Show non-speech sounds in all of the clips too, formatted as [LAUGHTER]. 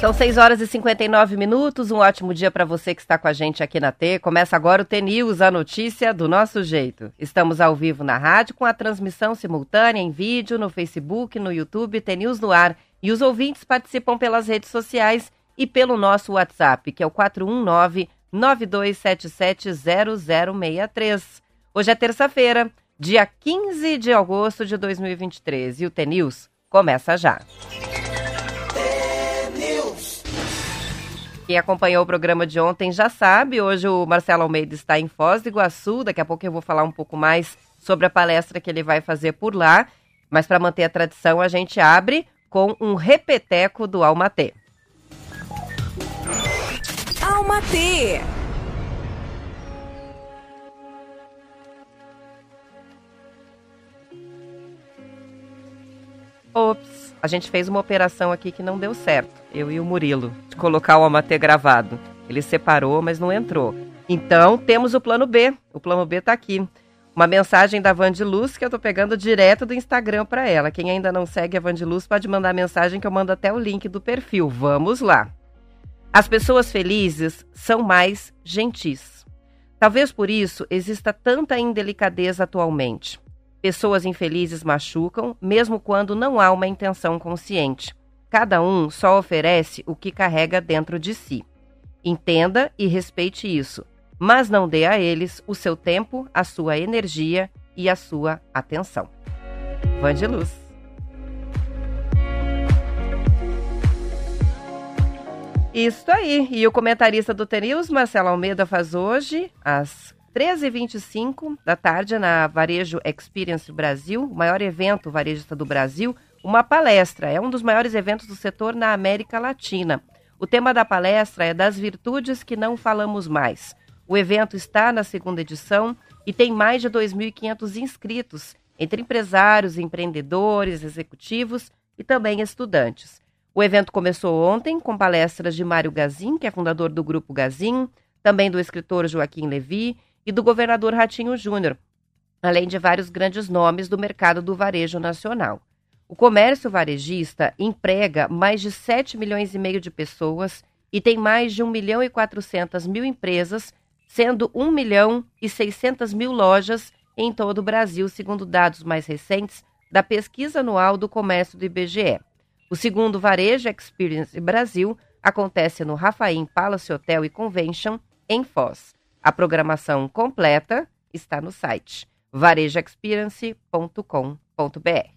São 6 horas e 59 minutos. Um ótimo dia para você que está com a gente aqui na T. Começa agora o T-News, a notícia do nosso jeito. Estamos ao vivo na rádio com a transmissão simultânea em vídeo no Facebook, no YouTube, T-News no ar. E os ouvintes participam pelas redes sociais e pelo nosso WhatsApp, que é o 419 92770063. Hoje é terça-feira, dia 15 de agosto de 2023 e o T-News começa já. Quem acompanhou o programa de ontem já sabe, hoje o Marcelo Almeida está em Foz do Iguaçu, daqui a pouco eu vou falar um pouco mais sobre a palestra que ele vai fazer por lá, mas para manter a tradição a gente abre com um repeteco do Almatê. Almatê! Ops, a gente fez uma operação aqui que não deu certo eu e o Murilo, de colocar o Amatê gravado. Ele separou, mas não entrou. Então, temos o plano B. O plano B está aqui. Uma mensagem da Vandiluz que eu estou pegando direto do Instagram para ela. Quem ainda não segue a Vandiluz pode mandar mensagem que eu mando até o link do perfil. Vamos lá. As pessoas felizes são mais gentis. Talvez por isso exista tanta indelicadeza atualmente. Pessoas infelizes machucam, mesmo quando não há uma intenção consciente. Cada um só oferece o que carrega dentro de si. Entenda e respeite isso, mas não dê a eles o seu tempo, a sua energia e a sua atenção. Vande luz. Isso aí. E o comentarista do TNews, Marcelo Almeida, faz hoje, às 13h25 da tarde, na Varejo Experience Brasil, o maior evento varejista do Brasil, uma palestra. É um dos maiores eventos do setor na América Latina. O tema da palestra é Das Virtudes que Não Falamos Mais. O evento está na segunda edição e tem mais de 2.500 inscritos, entre empresários, empreendedores, executivos e também estudantes. O evento começou ontem com palestras de Mário Gazin, que é fundador do Grupo Gazin, também do escritor Joaquim Levi e do governador Ratinho Júnior, além de vários grandes nomes do mercado do varejo nacional. O comércio varejista emprega mais de 7 milhões e meio de pessoas e tem mais de 1 milhão e 400 mil empresas, sendo 1 milhão e 600 mil lojas em todo o Brasil, segundo dados mais recentes da pesquisa anual do comércio do IBGE. O segundo Varejo Experience Brasil acontece no Rafaim Palace Hotel e Convention, em Foz. A programação completa está no site varejoexperience.com.br.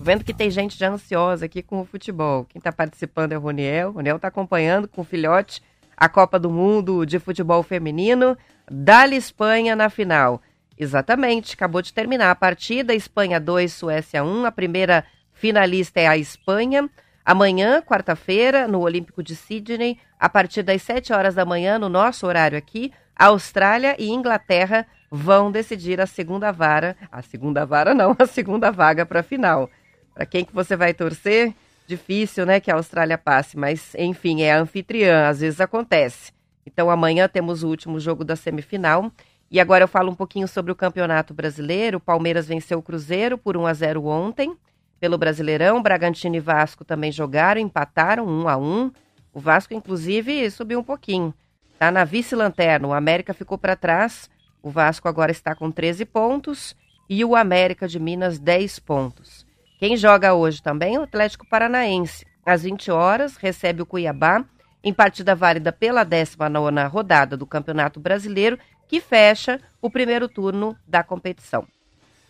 Vendo que tem gente já ansiosa aqui com o futebol. Quem está participando é o Roniel. O Roniel está acompanhando com o filhote a Copa do Mundo de Futebol Feminino. Dali Espanha na final. Exatamente, acabou de terminar a partida. Espanha 2, Suécia 1. A primeira finalista é a Espanha. Amanhã, quarta-feira, no Olímpico de Sydney, a partir das 7 horas da manhã, no nosso horário aqui, Austrália e Inglaterra vão decidir a segunda vara, a segunda vara não, a segunda vaga para a final. Para quem que você vai torcer? Difícil, né, que a Austrália passe, mas enfim, é a anfitriã, às vezes acontece. Então amanhã temos o último jogo da semifinal. E agora eu falo um pouquinho sobre o Campeonato Brasileiro. O Palmeiras venceu o Cruzeiro por 1 a 0 ontem. Pelo Brasileirão, Bragantino e Vasco também jogaram, empataram 1 a 1. O Vasco inclusive subiu um pouquinho. Tá na vice-lanterna. O América ficou para trás. O Vasco agora está com 13 pontos e o América de Minas 10 pontos. Quem joga hoje também é o Atlético Paranaense. Às 20 horas, recebe o Cuiabá em partida válida pela 19 rodada do Campeonato Brasileiro, que fecha o primeiro turno da competição.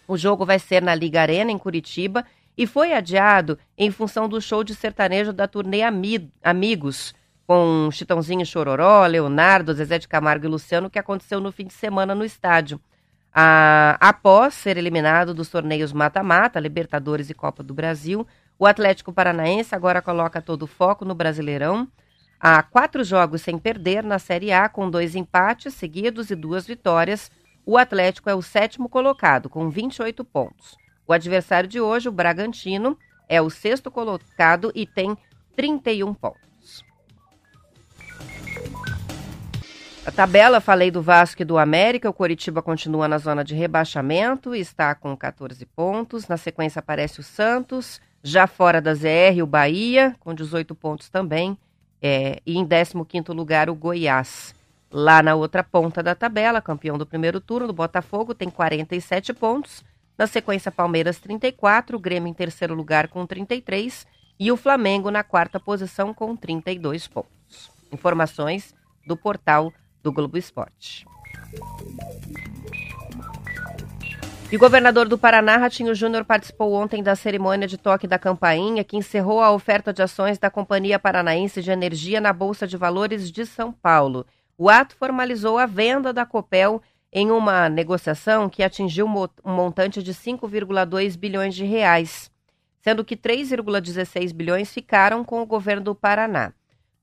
O jogo vai ser na Liga Arena, em Curitiba, e foi adiado em função do show de sertanejo da turnê Amigos, com Chitãozinho Chororó, Leonardo, Zezé de Camargo e Luciano, que aconteceu no fim de semana no estádio. Ah, após ser eliminado dos torneios mata-mata, Libertadores e Copa do Brasil, o Atlético Paranaense agora coloca todo o foco no Brasileirão. Há quatro jogos sem perder na Série A, com dois empates seguidos e duas vitórias. O Atlético é o sétimo colocado, com 28 pontos. O adversário de hoje, o Bragantino, é o sexto colocado e tem 31 pontos. A tabela, falei do Vasco e do América, o Coritiba continua na zona de rebaixamento, está com 14 pontos. Na sequência aparece o Santos, já fora da ZR, o Bahia, com 18 pontos também. É, e em 15 lugar, o Goiás. Lá na outra ponta da tabela, campeão do primeiro turno, o Botafogo tem 47 pontos. Na sequência, Palmeiras 34, o Grêmio em terceiro lugar com 33 e o Flamengo na quarta posição com 32 pontos. Informações do portal do Globo Esporte. E o governador do Paraná, Ratinho Júnior, participou ontem da cerimônia de toque da campainha, que encerrou a oferta de ações da Companhia Paranaense de Energia na Bolsa de Valores de São Paulo. O ato formalizou a venda da Copel em uma negociação que atingiu um montante de 5,2 bilhões de reais, sendo que 3,16 bilhões ficaram com o governo do Paraná.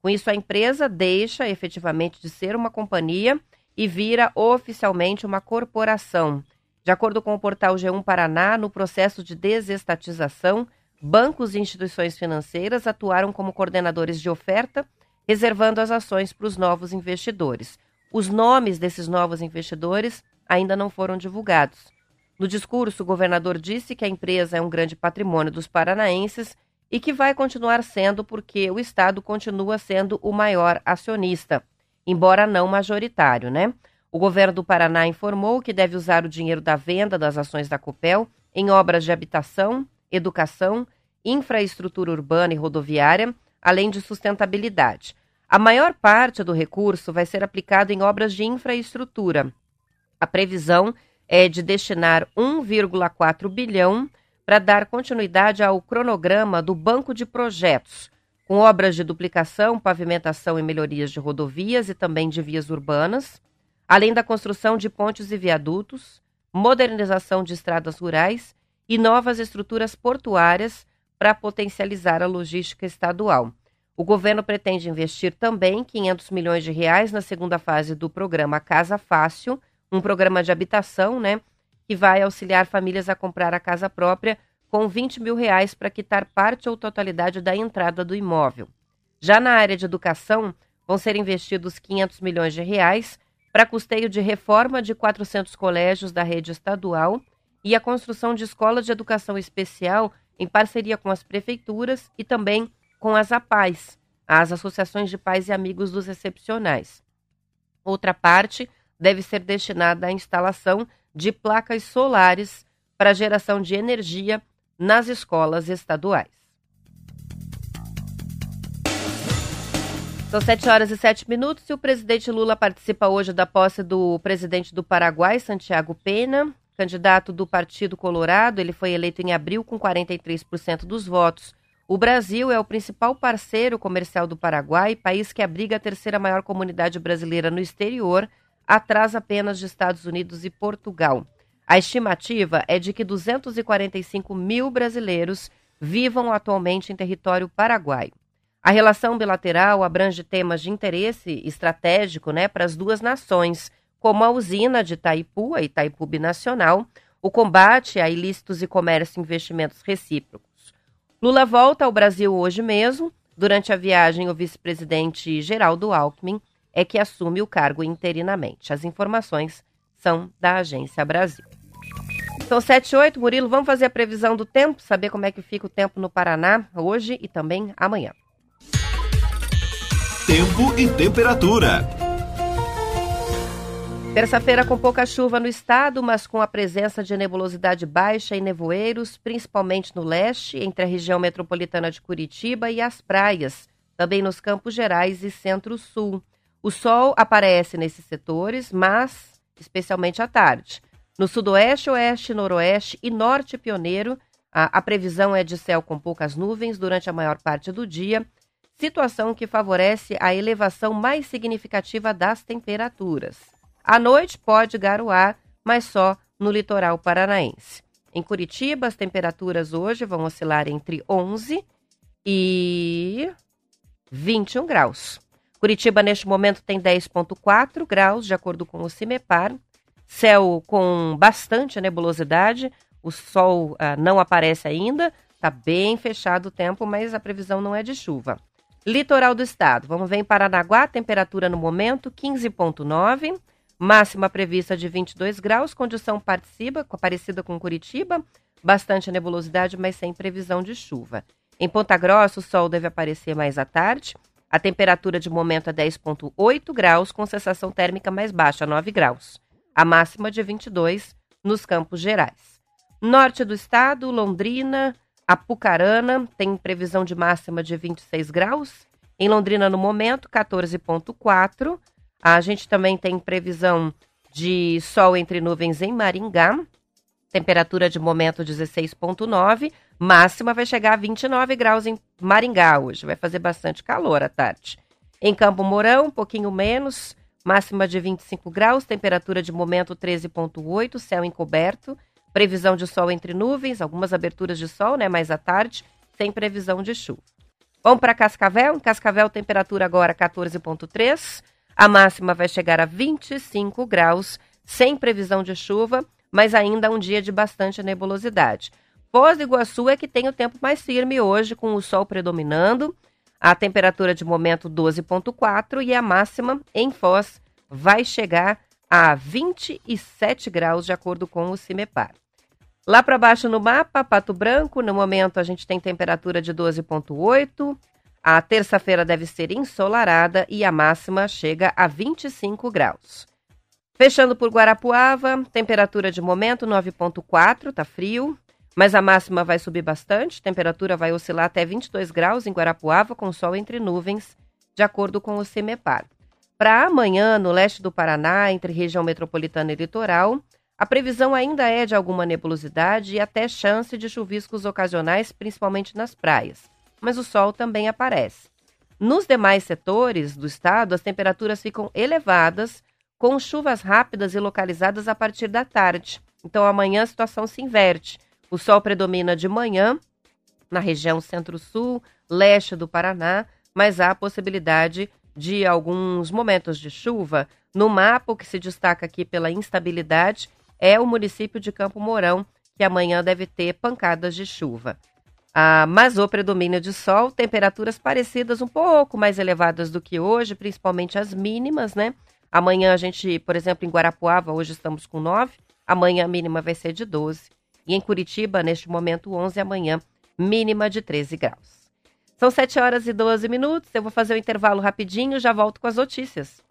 Com isso, a empresa deixa efetivamente de ser uma companhia e vira oficialmente uma corporação. De acordo com o portal G1 Paraná, no processo de desestatização, bancos e instituições financeiras atuaram como coordenadores de oferta, reservando as ações para os novos investidores. Os nomes desses novos investidores ainda não foram divulgados. No discurso, o governador disse que a empresa é um grande patrimônio dos paranaenses e que vai continuar sendo porque o Estado continua sendo o maior acionista, embora não majoritário, né? O governo do Paraná informou que deve usar o dinheiro da venda das ações da Copel em obras de habitação, educação, infraestrutura urbana e rodoviária, além de sustentabilidade. A maior parte do recurso vai ser aplicado em obras de infraestrutura. A previsão é de destinar 1,4 bilhão para dar continuidade ao cronograma do Banco de Projetos, com obras de duplicação, pavimentação e melhorias de rodovias e também de vias urbanas, além da construção de pontes e viadutos, modernização de estradas rurais e novas estruturas portuárias para potencializar a logística estadual. O governo pretende investir também 500 milhões de reais na segunda fase do programa Casa Fácil, um programa de habitação, né, que vai auxiliar famílias a comprar a casa própria com 20 mil reais para quitar parte ou totalidade da entrada do imóvel. Já na área de educação, vão ser investidos 500 milhões de reais para custeio de reforma de 400 colégios da rede estadual e a construção de escolas de educação especial em parceria com as prefeituras e também com as APAES, as Associações de Pais e Amigos dos Excepcionais. Outra parte deve ser destinada à instalação de placas solares para geração de energia nas escolas estaduais. São 7 horas e 7 minutos e o presidente Lula participa hoje da posse do presidente do Paraguai, Santiago Pena, candidato do Partido Colorado. Ele foi eleito em abril com 43% dos votos. O Brasil é o principal parceiro comercial do Paraguai, país que abriga a terceira maior comunidade brasileira no exterior, atrás apenas de Estados Unidos e Portugal. A estimativa é de que 245 mil brasileiros vivam atualmente em território paraguaio. A relação bilateral abrange temas de interesse estratégico né, para as duas nações, como a usina de Itaipu, a Itaipu Binacional, o combate a ilícitos e comércio e investimentos recíprocos. Lula volta ao Brasil hoje mesmo. Durante a viagem, o vice-presidente Geraldo Alckmin é que assume o cargo interinamente. As informações são da Agência Brasil. São 7 e 8, Murilo, vamos fazer a previsão do tempo, saber como é que fica o tempo no Paraná hoje e também amanhã. Tempo e temperatura. Terça-feira com pouca chuva no estado, mas com a presença de nebulosidade baixa e nevoeiros, principalmente no leste, entre a região metropolitana de Curitiba e as praias, também nos Campos Gerais e Centro-Sul. O sol aparece nesses setores, mas especialmente à tarde. No sudoeste, oeste, noroeste e norte pioneiro, a, a previsão é de céu com poucas nuvens durante a maior parte do dia situação que favorece a elevação mais significativa das temperaturas. À noite pode garoar, mas só no litoral paranaense. Em Curitiba, as temperaturas hoje vão oscilar entre 11 e 21 graus. Curitiba, neste momento, tem 10,4 graus, de acordo com o CIMEPAR. Céu com bastante nebulosidade, o sol ah, não aparece ainda, está bem fechado o tempo, mas a previsão não é de chuva. Litoral do estado. Vamos ver em Paranaguá, temperatura no momento 15.9, máxima prevista de 22 graus, condição participa, parecida com Curitiba, bastante nebulosidade, mas sem previsão de chuva. Em Ponta Grossa, o sol deve aparecer mais à tarde. A temperatura de momento é 10,8 graus, com sensação térmica mais baixa, 9 graus. A máxima de 22 nos Campos Gerais. Norte do estado, Londrina, Apucarana tem previsão de máxima de 26 graus. Em Londrina, no momento, 14,4. A gente também tem previsão de sol entre nuvens em Maringá. Temperatura de momento 16,9. Máxima vai chegar a 29 graus em Maringá hoje. Vai fazer bastante calor à tarde. Em Campo Mourão, um pouquinho menos. Máxima de 25 graus. Temperatura de momento 13,8. Céu encoberto. Previsão de sol entre nuvens, algumas aberturas de sol, né, mais à tarde, sem previsão de chuva. Vamos para Cascavel. Em Cascavel, temperatura agora 14,3. A máxima vai chegar a 25 graus, sem previsão de chuva, mas ainda um dia de bastante nebulosidade. Foz do Iguaçu é que tem o tempo mais firme hoje, com o sol predominando. A temperatura de momento 12,4 e a máxima em Foz vai chegar a 27 graus, de acordo com o CIMEPAR. Lá para baixo no mapa, Pato Branco, no momento a gente tem temperatura de 12,8. A terça-feira deve ser ensolarada e a máxima chega a 25 graus. Fechando por Guarapuava, temperatura de momento 9,4, tá frio, mas a máxima vai subir bastante, temperatura vai oscilar até 22 graus em Guarapuava, com sol entre nuvens, de acordo com o CEMEPAR. Para amanhã, no leste do Paraná, entre região metropolitana e litoral, a previsão ainda é de alguma nebulosidade e até chance de chuviscos ocasionais, principalmente nas praias. Mas o sol também aparece. Nos demais setores do estado, as temperaturas ficam elevadas, com chuvas rápidas e localizadas a partir da tarde. Então amanhã a situação se inverte. O sol predomina de manhã na região centro-sul, leste do Paraná, mas há a possibilidade de alguns momentos de chuva. No mapa, o que se destaca aqui pela instabilidade é o município de Campo Mourão, que amanhã deve ter pancadas de chuva. Ah, mas o predomínio de sol, temperaturas parecidas um pouco mais elevadas do que hoje, principalmente as mínimas, né? Amanhã a gente, por exemplo, em Guarapuava, hoje estamos com 9, amanhã a mínima vai ser de 12. E em Curitiba, neste momento, 11, amanhã, mínima de 13 graus. São 7 horas e 12 minutos, eu vou fazer o um intervalo rapidinho, já volto com as notícias.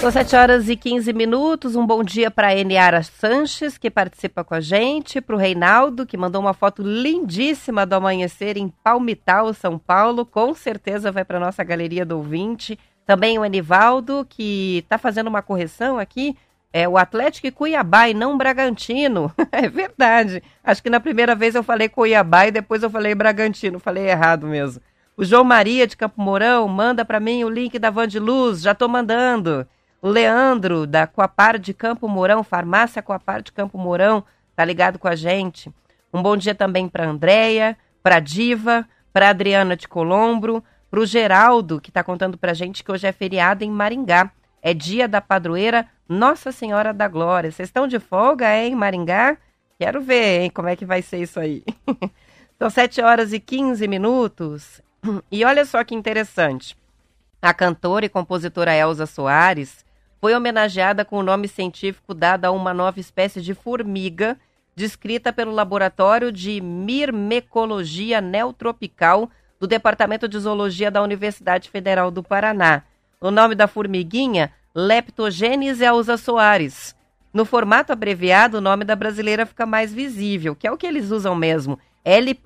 São 7 horas e 15 minutos. Um bom dia para a Eniara Sanches, que participa com a gente, para o Reinaldo, que mandou uma foto lindíssima do amanhecer em Palmital, São Paulo. Com certeza vai para nossa galeria do ouvinte. Também o Enivaldo, que está fazendo uma correção aqui. É o Atlético e Cuiabá e não Bragantino. [LAUGHS] é verdade. Acho que na primeira vez eu falei Cuiabá e depois eu falei Bragantino. Falei errado mesmo. O João Maria de Campo Mourão manda para mim o link da Van de Luz. Já estou mandando. Leandro, da Coapar de Campo Mourão, Farmácia Coapar de Campo Mourão, tá ligado com a gente. Um bom dia também para Andréia, para Diva, para Adriana de Colombro, para o Geraldo, que está contando para gente que hoje é feriado em Maringá. É dia da padroeira Nossa Senhora da Glória. Vocês estão de folga, é, em Maringá? Quero ver, hein, como é que vai ser isso aí. [LAUGHS] São 7 horas e 15 minutos. [CLEARS THROAT] E olha só que interessante. A cantora e compositora Elza Soares foi homenageada com o nome científico dado a uma nova espécie de formiga descrita pelo Laboratório de Mirmecologia Neotropical do Departamento de Zoologia da Universidade Federal do Paraná. O nome da formiguinha, Leptogenes Elza Soares. No formato abreviado, o nome da brasileira fica mais visível, que é o que eles usam mesmo, L.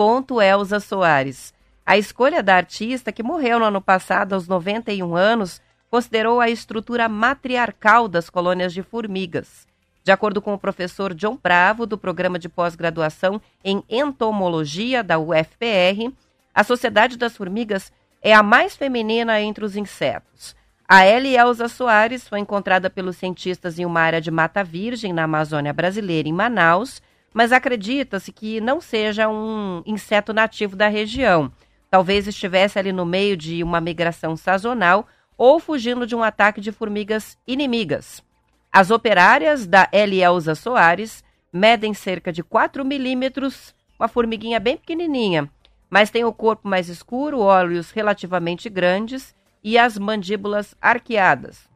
Elza Soares. A escolha da artista, que morreu no ano passado aos 91 anos, considerou a estrutura matriarcal das colônias de formigas. De acordo com o professor John Bravo, do programa de pós-graduação em entomologia da UFPR, a sociedade das formigas é a mais feminina entre os insetos. A L. Elza Soares foi encontrada pelos cientistas em uma área de mata virgem na Amazônia brasileira, em Manaus, mas acredita-se que não seja um inseto nativo da região. Talvez estivesse ali no meio de uma migração sazonal ou fugindo de um ataque de formigas inimigas. As operárias da L. Elza Soares medem cerca de 4 milímetros, uma formiguinha bem pequenininha, mas tem o corpo mais escuro, olhos relativamente grandes e as mandíbulas arqueadas.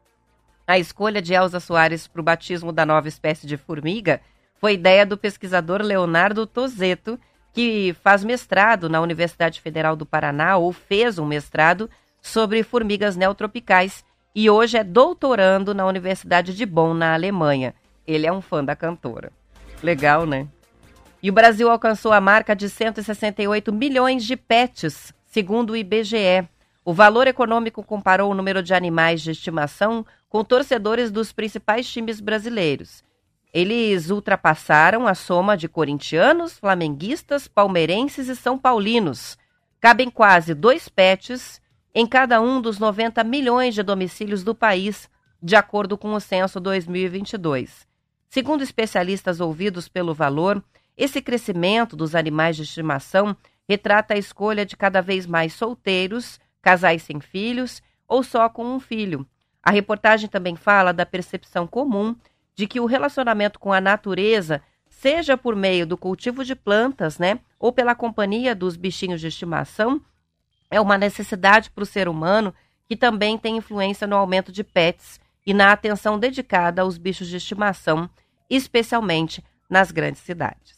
A escolha de Elza Soares para o batismo da nova espécie de formiga foi ideia do pesquisador Leonardo Tozeto, que faz mestrado na Universidade Federal do Paraná, ou fez um mestrado sobre formigas neotropicais, e hoje é doutorando na Universidade de Bonn, na Alemanha. Ele é um fã da cantora. Legal, né? E o Brasil alcançou a marca de 168 milhões de pets, segundo o IBGE. O valor econômico comparou o número de animais de estimação com torcedores dos principais times brasileiros. Eles ultrapassaram a soma de corintianos, flamenguistas, palmeirenses e são paulinos. Cabem quase dois pets em cada um dos 90 milhões de domicílios do país, de acordo com o censo 2022. Segundo especialistas ouvidos pelo valor, esse crescimento dos animais de estimação retrata a escolha de cada vez mais solteiros, casais sem filhos ou só com um filho. A reportagem também fala da percepção comum de que o relacionamento com a natureza, seja por meio do cultivo de plantas, né, ou pela companhia dos bichinhos de estimação, é uma necessidade para o ser humano que também tem influência no aumento de pets e na atenção dedicada aos bichos de estimação, especialmente nas grandes cidades.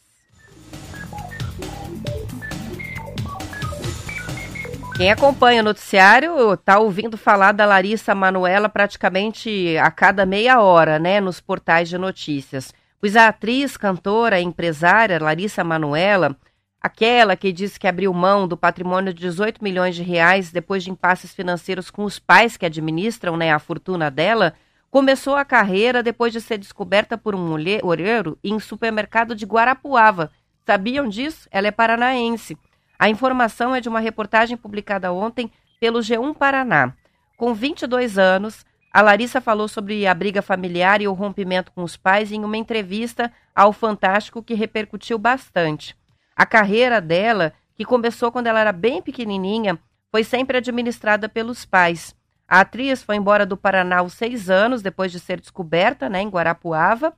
Quem acompanha o noticiário está ouvindo falar da Larissa Manuela praticamente a cada meia hora, né, nos portais de notícias. Pois a atriz, cantora empresária Larissa Manuela, aquela que disse que abriu mão do patrimônio de 18 milhões de reais depois de impasses financeiros com os pais que administram né, a fortuna dela, começou a carreira depois de ser descoberta por um olheiro em supermercado de Guarapuava. Sabiam disso? Ela é paranaense. A informação é de uma reportagem publicada ontem pelo G1 Paraná. Com 22 anos, a Larissa falou sobre a briga familiar e o rompimento com os pais em uma entrevista ao Fantástico que repercutiu bastante. A carreira dela, que começou quando ela era bem pequenininha, foi sempre administrada pelos pais. A atriz foi embora do Paraná aos seis anos, depois de ser descoberta né, em Guarapuava.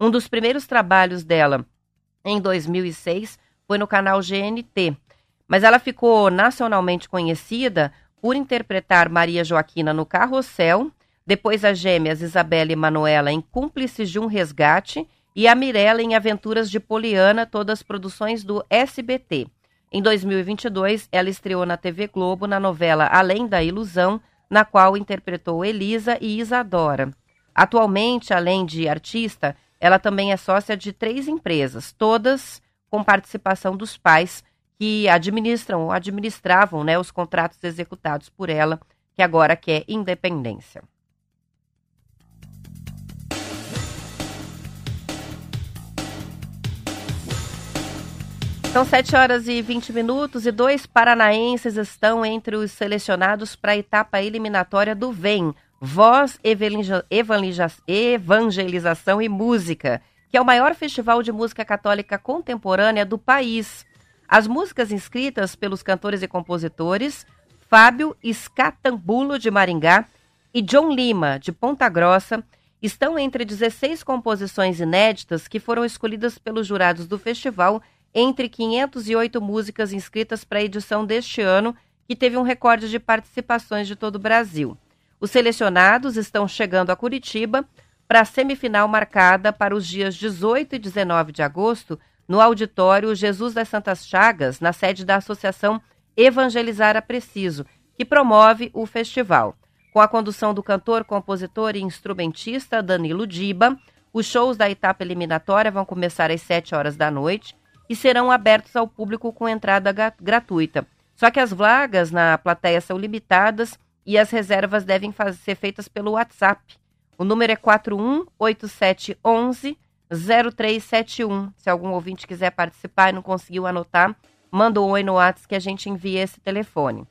Um dos primeiros trabalhos dela, em 2006, foi no canal GNT. Mas ela ficou nacionalmente conhecida por interpretar Maria Joaquina no Carrossel, depois as gêmeas Isabela e Manuela em Cúmplices de um Resgate e a Mirella em Aventuras de Poliana, todas produções do SBT. Em 2022, ela estreou na TV Globo na novela Além da Ilusão, na qual interpretou Elisa e Isadora. Atualmente, além de artista, ela também é sócia de três empresas, todas com participação dos pais, que administram ou administravam né, os contratos executados por ela, que agora quer independência. São 7 horas e 20 minutos e dois paranaenses estão entre os selecionados para a etapa eliminatória do VEM, Voz, Evangelização e Música, que é o maior festival de música católica contemporânea do país. As músicas inscritas pelos cantores e compositores Fábio Escatambulo, de Maringá, e John Lima, de Ponta Grossa, estão entre 16 composições inéditas que foram escolhidas pelos jurados do festival entre 508 músicas inscritas para a edição deste ano, que teve um recorde de participações de todo o Brasil. Os selecionados estão chegando a Curitiba para a semifinal marcada para os dias 18 e 19 de agosto, no auditório Jesus das Santas Chagas, na sede da Associação Evangelizar a Preciso, que promove o festival. Com a condução do cantor, compositor e instrumentista Danilo Diba, os shows da etapa eliminatória vão começar às 7 horas da noite e serão abertos ao público com entrada gratuita. Só que as vagas na plateia são limitadas e as reservas devem ser feitas pelo WhatsApp. O número é 418711 0371. Se algum ouvinte quiser participar e não conseguiu anotar, manda um oi no WhatsApp que a gente envia esse telefone.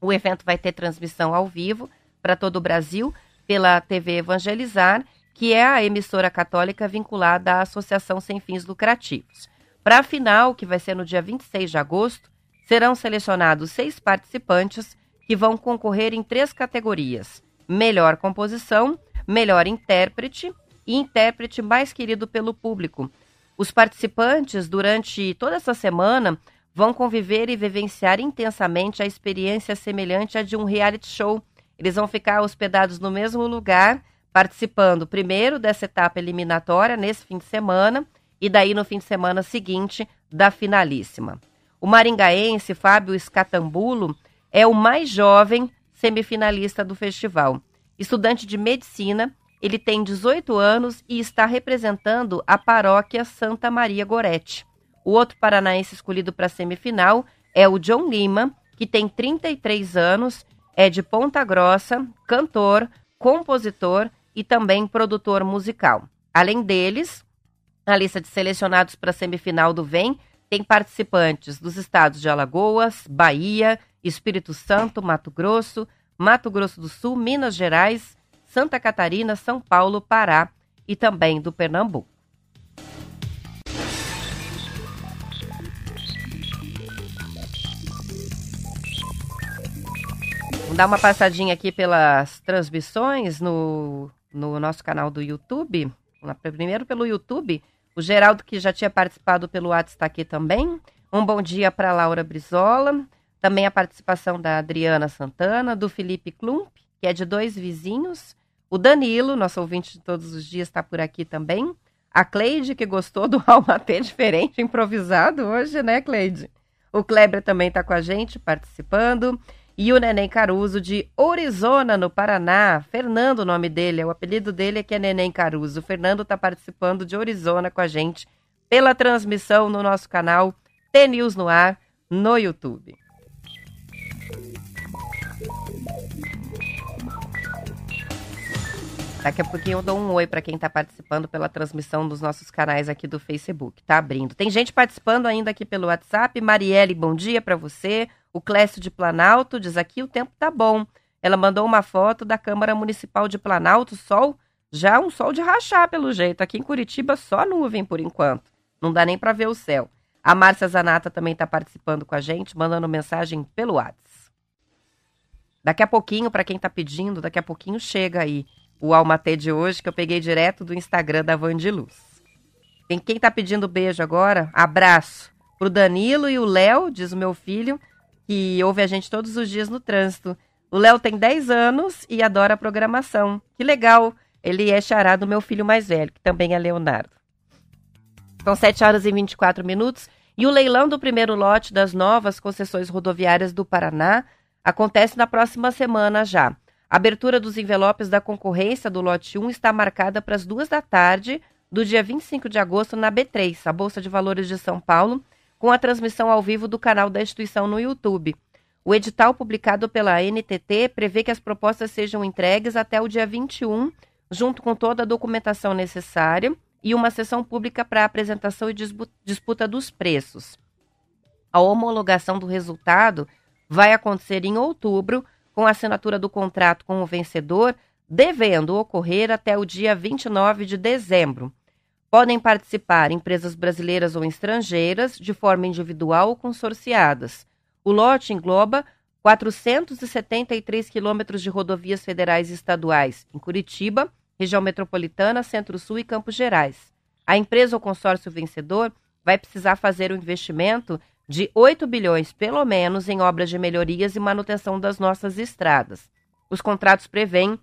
O evento vai ter transmissão ao vivo para todo o Brasil pela TV Evangelizar que é a emissora católica vinculada à Associação Sem Fins Lucrativos. Para a final, que vai ser no dia 26 de agosto, serão selecionados seis participantes que vão concorrer em três categorias: melhor composição, melhor intérprete e intérprete mais querido pelo público. Os participantes, durante toda essa semana, vão conviver e vivenciar intensamente a experiência semelhante à de um reality show. Eles vão ficar hospedados no mesmo lugar, participando primeiro dessa etapa eliminatória nesse fim de semana e daí no fim de semana seguinte da finalíssima. O maringaense Fábio Escatambulo é o mais jovem semifinalista do festival. Estudante de medicina, ele tem 18 anos e está representando a paróquia Santa Maria Gorete. O outro paranaense escolhido para a semifinal é o John Lima, que tem 33 anos, é de Ponta Grossa, cantor, compositor e também produtor musical. Além deles, na lista de selecionados para a semifinal do VEM, tem participantes dos estados de Alagoas, Bahia, Espírito Santo, Mato Grosso, Mato Grosso do Sul, Minas Gerais, Santa Catarina, São Paulo, Pará e também do Pernambuco. Vamos dar uma passadinha aqui pelas transmissões no, no nosso canal do YouTube. Primeiro pelo YouTube. O Geraldo, que já tinha participado pelo WhatsApp, está aqui também. Um bom dia para Laura Brizola. Também a participação da Adriana Santana, do Felipe Klump, que é de dois vizinhos. O Danilo, nosso ouvinte de todos os dias, está por aqui também. A Cleide, que gostou do [LAUGHS] Almatê diferente, improvisado hoje, né, Cleide? O Kleber também está com a gente, participando. E o Neném Caruso, de Orizona, no Paraná. Fernando, o nome dele, o apelido dele é que é Neném Caruso. O Fernando está participando de Orizona com a gente pela transmissão no nosso canal T-News no Ar no YouTube. Daqui a pouquinho eu dou um oi para quem está participando pela transmissão dos nossos canais aqui do Facebook. Tá abrindo. Tem gente participando ainda aqui pelo WhatsApp. Marielle, bom dia para você. O Clécio de Planalto diz aqui o tempo tá bom. Ela mandou uma foto da Câmara Municipal de Planalto, sol, já um sol de rachar pelo jeito. Aqui em Curitiba só nuvem por enquanto. Não dá nem para ver o céu. A Márcia Zanata também está participando com a gente, mandando mensagem pelo WhatsApp. Daqui a pouquinho, para quem está pedindo, daqui a pouquinho chega aí o Almatê de hoje, que eu peguei direto do Instagram da Van de Luz. Quem, quem tá pedindo beijo agora, abraço pro Danilo e o Léo, diz o meu filho, que ouve a gente todos os dias no trânsito. O Léo tem 10 anos e adora programação. Que legal! Ele é xará do meu filho mais velho, que também é Leonardo. São 7 horas e 24 minutos e o leilão do primeiro lote das novas concessões rodoviárias do Paraná acontece na próxima semana já. A abertura dos envelopes da concorrência do lote 1 está marcada para as duas da tarde do dia 25 de agosto na B3, a Bolsa de Valores de São Paulo, com a transmissão ao vivo do canal da instituição no YouTube. O edital publicado pela NTT prevê que as propostas sejam entregues até o dia 21, junto com toda a documentação necessária e uma sessão pública para apresentação e disputa dos preços. A homologação do resultado vai acontecer em outubro, com a assinatura do contrato com o vencedor, devendo ocorrer até o dia 29 de dezembro. Podem participar empresas brasileiras ou estrangeiras, de forma individual ou consorciadas. O lote engloba 473 quilômetros de rodovias federais e estaduais em Curitiba, região metropolitana, Centro-Sul e Campos Gerais. A empresa ou consórcio vencedor vai precisar fazer um investimento de 8 bilhões, pelo menos, em obras de melhorias e manutenção das nossas estradas. Os contratos prevêem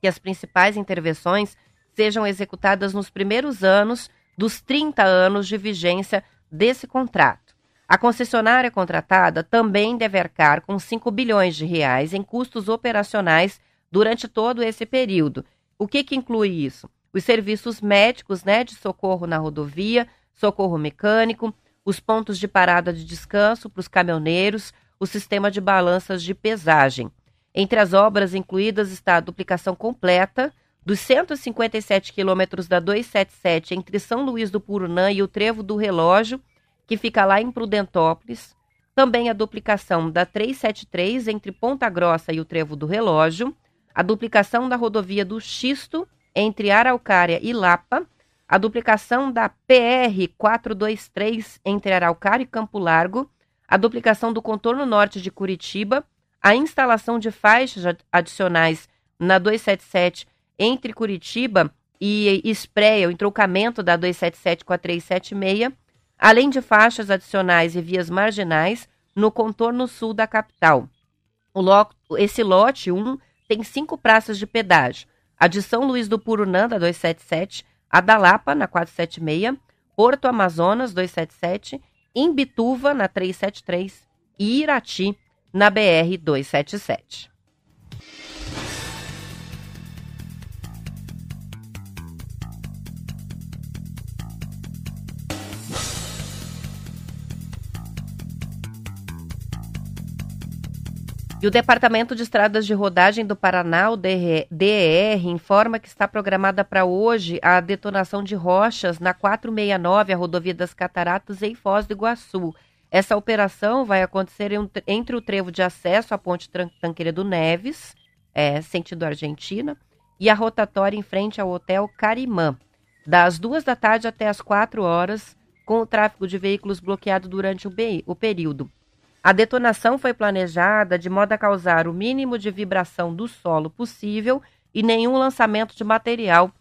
que as principais intervenções sejam executadas nos primeiros anos dos 30 anos de vigência desse contrato. A concessionária contratada também deve arcar com 5 bilhões de reais em custos operacionais durante todo esse período. O que, que inclui isso? Os serviços médicos né, de socorro na rodovia, socorro mecânico, os pontos de parada de descanso para os caminhoneiros, o sistema de balanças de pesagem. Entre as obras incluídas está a duplicação completa dos 157 quilômetros da 277 entre São Luís do Purunã e o Trevo do Relógio, que fica lá em Prudentópolis. Também a duplicação da 373 entre Ponta Grossa e o Trevo do Relógio. A duplicação da rodovia do Xisto entre Araucária e Lapa, a duplicação da PR 423 entre Araucária e Campo Largo, a duplicação do contorno norte de Curitiba, a instalação de faixas adicionais na 277 entre Curitiba e Espreia, o entroncamento da 277 com a 376, além de faixas adicionais e vias marginais no contorno sul da capital. Lo esse lote 1 tem cinco praças de pedágio. A de São Luís do Purunã, da 277, a da Lapa, na 476, Porto Amazonas, 277, Imbituva, na 373 e Irati, na BR 277. E o Departamento de Estradas de Rodagem do Paraná, o DER, informa que está programada para hoje a detonação de rochas na 469, a rodovia das Cataratas, em Foz do Iguaçu. Essa operação vai acontecer entre o trevo de acesso à ponte Tanqueira do Neves, é, sentido Argentina, e a rotatória em frente ao Hotel Carimã, das duas da tarde até as quatro horas, com o tráfego de veículos bloqueado durante o, o período. A detonação foi planejada de modo a causar o mínimo de vibração do solo possível e nenhum lançamento de material,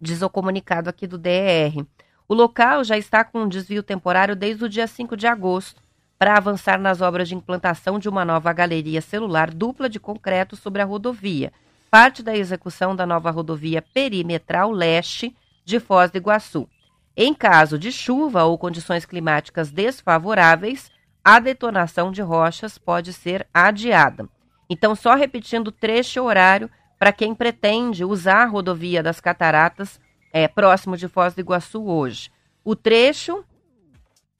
diz o comunicado aqui do DER. O local já está com um desvio temporário desde o dia 5 de agosto, para avançar nas obras de implantação de uma nova galeria celular dupla de concreto sobre a rodovia, parte da execução da nova rodovia perimetral leste de Foz do Iguaçu. Em caso de chuva ou condições climáticas desfavoráveis, a detonação de rochas pode ser adiada. Então, só repetindo o trecho e horário para quem pretende usar a rodovia das Cataratas é, próximo de Foz do Iguaçu hoje. O trecho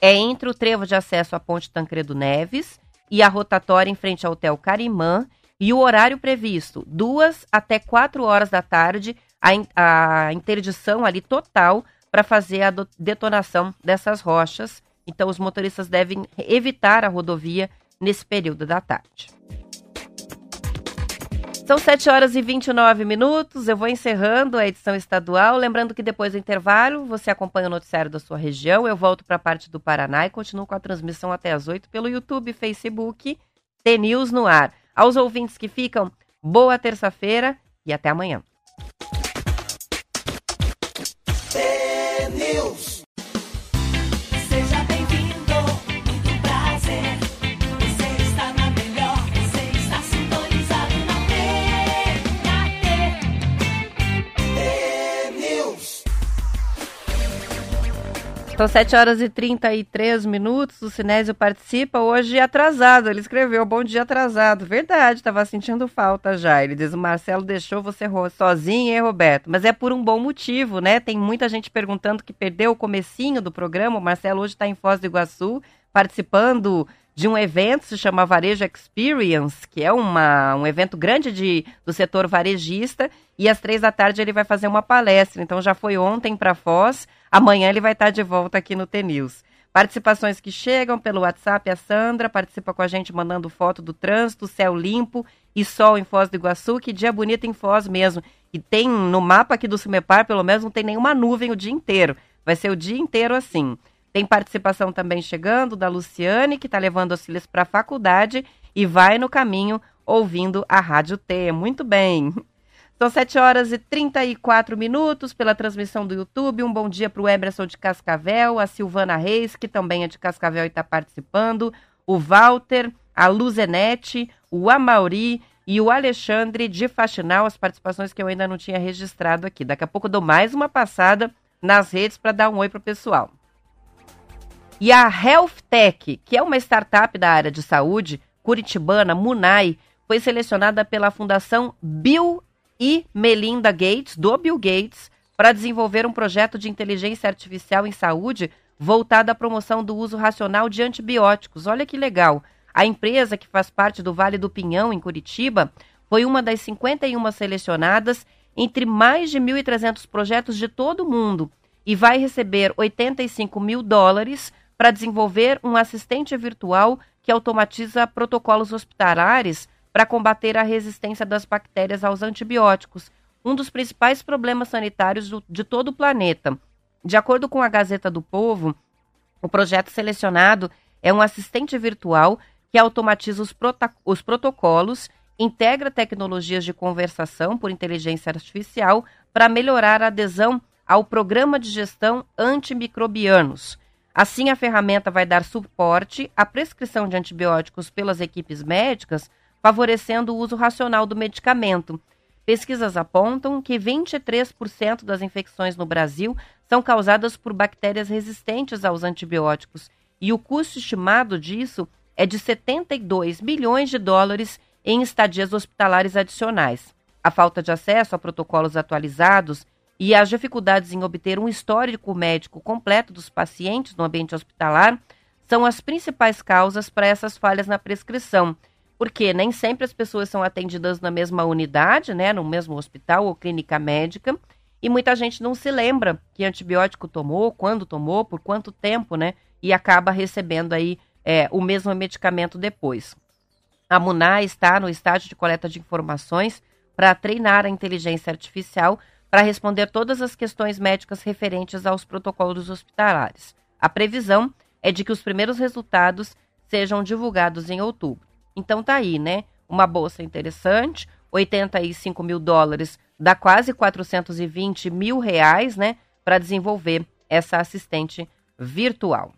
é entre o trevo de acesso à Ponte Tancredo Neves e a rotatória em frente ao Hotel Carimã e o horário previsto, duas até quatro horas da tarde, a, a interdição ali total para fazer a detonação dessas rochas então, os motoristas devem evitar a rodovia nesse período da tarde. São 7 horas e 29 minutos. Eu vou encerrando a edição estadual. Lembrando que depois do intervalo, você acompanha o noticiário da sua região. Eu volto para a parte do Paraná e continuo com a transmissão até as 8 pelo YouTube, Facebook, T-News no ar. Aos ouvintes que ficam, boa terça-feira e até amanhã. São 7 horas e 33 minutos. O Sinésio participa hoje atrasado. Ele escreveu bom dia atrasado. Verdade, estava sentindo falta já. Ele diz: o Marcelo deixou você sozinho, hein, Roberto? Mas é por um bom motivo, né? Tem muita gente perguntando que perdeu o comecinho do programa. O Marcelo hoje está em Foz do Iguaçu, participando de um evento se chama Varejo Experience, que é uma, um evento grande de, do setor varejista, e às três da tarde ele vai fazer uma palestra. Então já foi ontem para Foz, amanhã ele vai estar de volta aqui no TNews. Participações que chegam pelo WhatsApp, a Sandra participa com a gente mandando foto do trânsito, céu limpo e sol em Foz do Iguaçu, que dia bonito em Foz mesmo. E tem no mapa aqui do Cimepar, pelo menos não tem nenhuma nuvem o dia inteiro. Vai ser o dia inteiro assim. Tem participação também chegando da Luciane, que está levando os filhos para a faculdade e vai no caminho ouvindo a Rádio T. Muito bem. São 7 horas e 34 minutos pela transmissão do YouTube. Um bom dia para o Emerson de Cascavel, a Silvana Reis, que também é de Cascavel e está participando, o Walter, a Luzenete, o Amauri e o Alexandre de Faxinal, as participações que eu ainda não tinha registrado aqui. Daqui a pouco eu dou mais uma passada nas redes para dar um oi para o pessoal. E a Health Tech, que é uma startup da área de saúde curitibana, Munai, foi selecionada pela Fundação Bill e Melinda Gates, do Bill Gates, para desenvolver um projeto de inteligência artificial em saúde voltado à promoção do uso racional de antibióticos. Olha que legal. A empresa, que faz parte do Vale do Pinhão, em Curitiba, foi uma das 51 selecionadas entre mais de 1.300 projetos de todo o mundo e vai receber 85 mil dólares para desenvolver um assistente virtual que automatiza protocolos hospitalares para combater a resistência das bactérias aos antibióticos. um dos principais problemas sanitários do, de todo o planeta. De acordo com a Gazeta do Povo, o projeto selecionado é um assistente virtual que automatiza os, os protocolos, integra tecnologias de conversação por inteligência artificial para melhorar a adesão ao programa de gestão antimicrobianos. Assim, a ferramenta vai dar suporte à prescrição de antibióticos pelas equipes médicas, favorecendo o uso racional do medicamento. Pesquisas apontam que 23% das infecções no Brasil são causadas por bactérias resistentes aos antibióticos e o custo estimado disso é de 72 milhões de dólares em estadias hospitalares adicionais. A falta de acesso a protocolos atualizados e as dificuldades em obter um histórico médico completo dos pacientes no ambiente hospitalar são as principais causas para essas falhas na prescrição, porque nem sempre as pessoas são atendidas na mesma unidade, né, no mesmo hospital ou clínica médica, e muita gente não se lembra que antibiótico tomou, quando tomou, por quanto tempo, né? E acaba recebendo aí é, o mesmo medicamento depois. A MUNA está no estágio de coleta de informações para treinar a inteligência artificial para responder todas as questões médicas referentes aos protocolos hospitalares. A previsão é de que os primeiros resultados sejam divulgados em outubro. Então tá aí, né? Uma bolsa interessante, 85 mil dólares dá quase 420 mil reais, né, para desenvolver essa assistente virtual.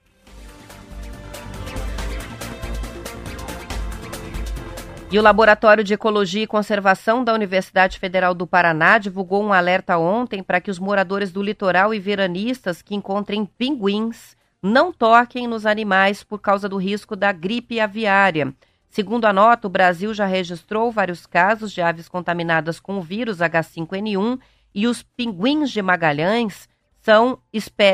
E o Laboratório de Ecologia e Conservação da Universidade Federal do Paraná divulgou um alerta ontem para que os moradores do litoral e veranistas que encontrem pinguins não toquem nos animais por causa do risco da gripe aviária. Segundo a nota, o Brasil já registrou vários casos de aves contaminadas com o vírus H5N1 e os pinguins de Magalhães são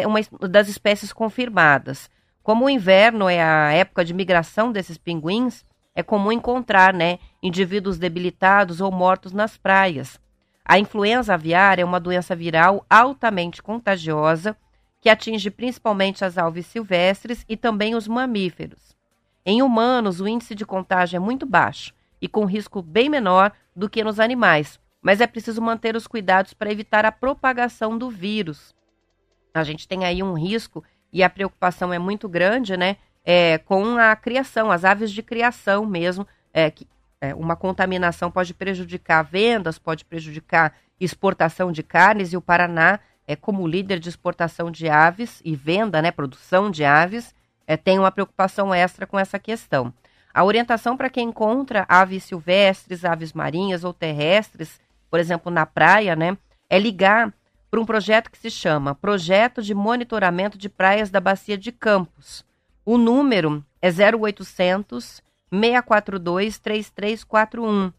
uma das espécies confirmadas. Como o inverno é a época de migração desses pinguins, é comum encontrar né, indivíduos debilitados ou mortos nas praias. A influenza aviária é uma doença viral altamente contagiosa que atinge principalmente as aves silvestres e também os mamíferos. Em humanos, o índice de contágio é muito baixo e com risco bem menor do que nos animais, mas é preciso manter os cuidados para evitar a propagação do vírus. A gente tem aí um risco e a preocupação é muito grande, né? É, com a criação, as aves de criação mesmo, é, que é, uma contaminação pode prejudicar vendas, pode prejudicar exportação de carnes, e o Paraná, é, como líder de exportação de aves e venda, né, produção de aves, é, tem uma preocupação extra com essa questão. A orientação para quem encontra aves silvestres, aves marinhas ou terrestres, por exemplo, na praia, né, é ligar para um projeto que se chama Projeto de Monitoramento de Praias da Bacia de Campos. O número é 0800 642 3341.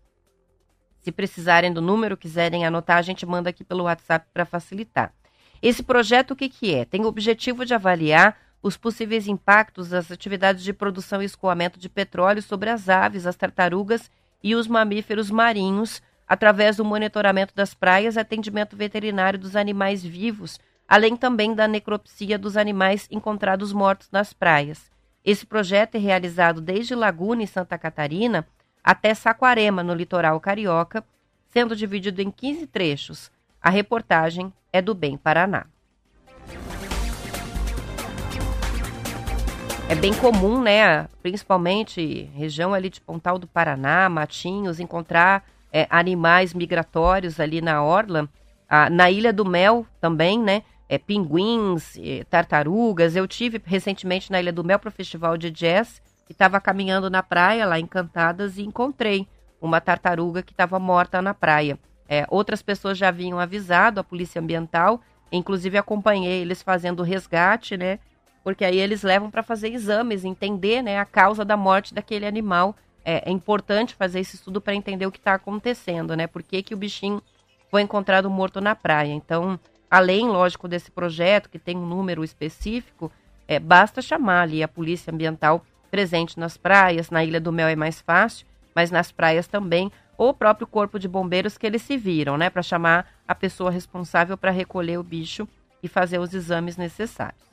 Se precisarem do número, quiserem anotar, a gente manda aqui pelo WhatsApp para facilitar. Esse projeto o que, que é? Tem o objetivo de avaliar os possíveis impactos das atividades de produção e escoamento de petróleo sobre as aves, as tartarugas e os mamíferos marinhos, através do monitoramento das praias atendimento veterinário dos animais vivos, além também da necropsia dos animais encontrados mortos nas praias. Esse projeto é realizado desde Laguna, em Santa Catarina, até Saquarema, no litoral carioca, sendo dividido em 15 trechos. A reportagem é do Bem Paraná. É bem comum, né, principalmente região ali de Pontal do Paraná, Matinhos, encontrar é, animais migratórios ali na orla. Ah, na Ilha do Mel também, né, é, pinguins, é, tartarugas. Eu tive recentemente na Ilha do Mel para o festival de jazz e estava caminhando na praia lá Encantadas e encontrei uma tartaruga que estava morta na praia. É, outras pessoas já haviam avisado a polícia ambiental, inclusive acompanhei eles fazendo o resgate, né? porque aí eles levam para fazer exames, entender né, a causa da morte daquele animal. É, é importante fazer esse estudo para entender o que está acontecendo, né? Por que, que o bichinho foi encontrado morto na praia. Então, além, lógico, desse projeto, que tem um número específico, é, basta chamar ali a polícia ambiental presente nas praias, na Ilha do Mel é mais fácil, mas nas praias também, ou o próprio corpo de bombeiros que eles se viram, né? Para chamar a pessoa responsável para recolher o bicho e fazer os exames necessários.